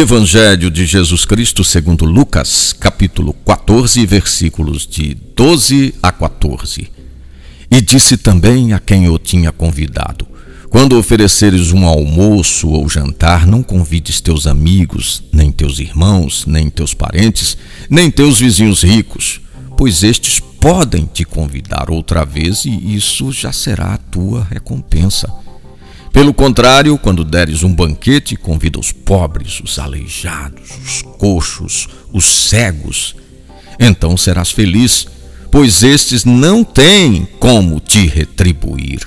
Evangelho de Jesus Cristo segundo Lucas, capítulo 14, versículos de 12 a 14. E disse também a quem o tinha convidado: Quando ofereceres um almoço ou jantar, não convides teus amigos, nem teus irmãos, nem teus parentes, nem teus vizinhos ricos, pois estes podem te convidar outra vez e isso já será a tua recompensa pelo contrário, quando deres um banquete, convida os pobres, os aleijados, os coxos, os cegos. Então serás feliz, pois estes não têm como te retribuir.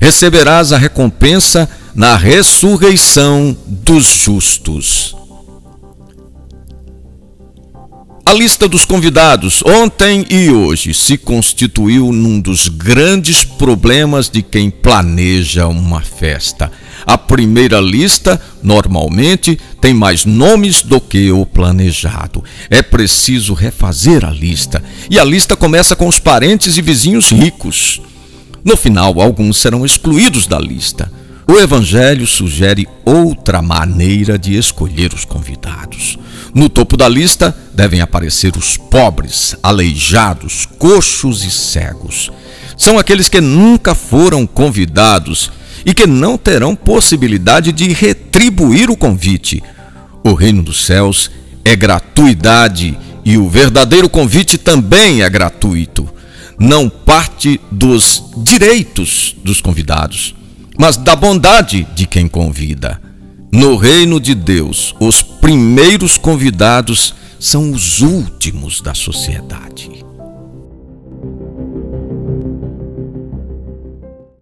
Receberás a recompensa na ressurreição dos justos. A lista dos convidados ontem e hoje se constituiu num dos grandes problemas de quem planeja uma festa. A primeira lista, normalmente, tem mais nomes do que o planejado. É preciso refazer a lista. E a lista começa com os parentes e vizinhos ricos. No final, alguns serão excluídos da lista. O Evangelho sugere outra maneira de escolher os convidados. No topo da lista devem aparecer os pobres, aleijados, coxos e cegos. São aqueles que nunca foram convidados e que não terão possibilidade de retribuir o convite. O reino dos céus é gratuidade e o verdadeiro convite também é gratuito. Não parte dos direitos dos convidados, mas da bondade de quem convida. No reino de Deus, os primeiros convidados são os últimos da sociedade.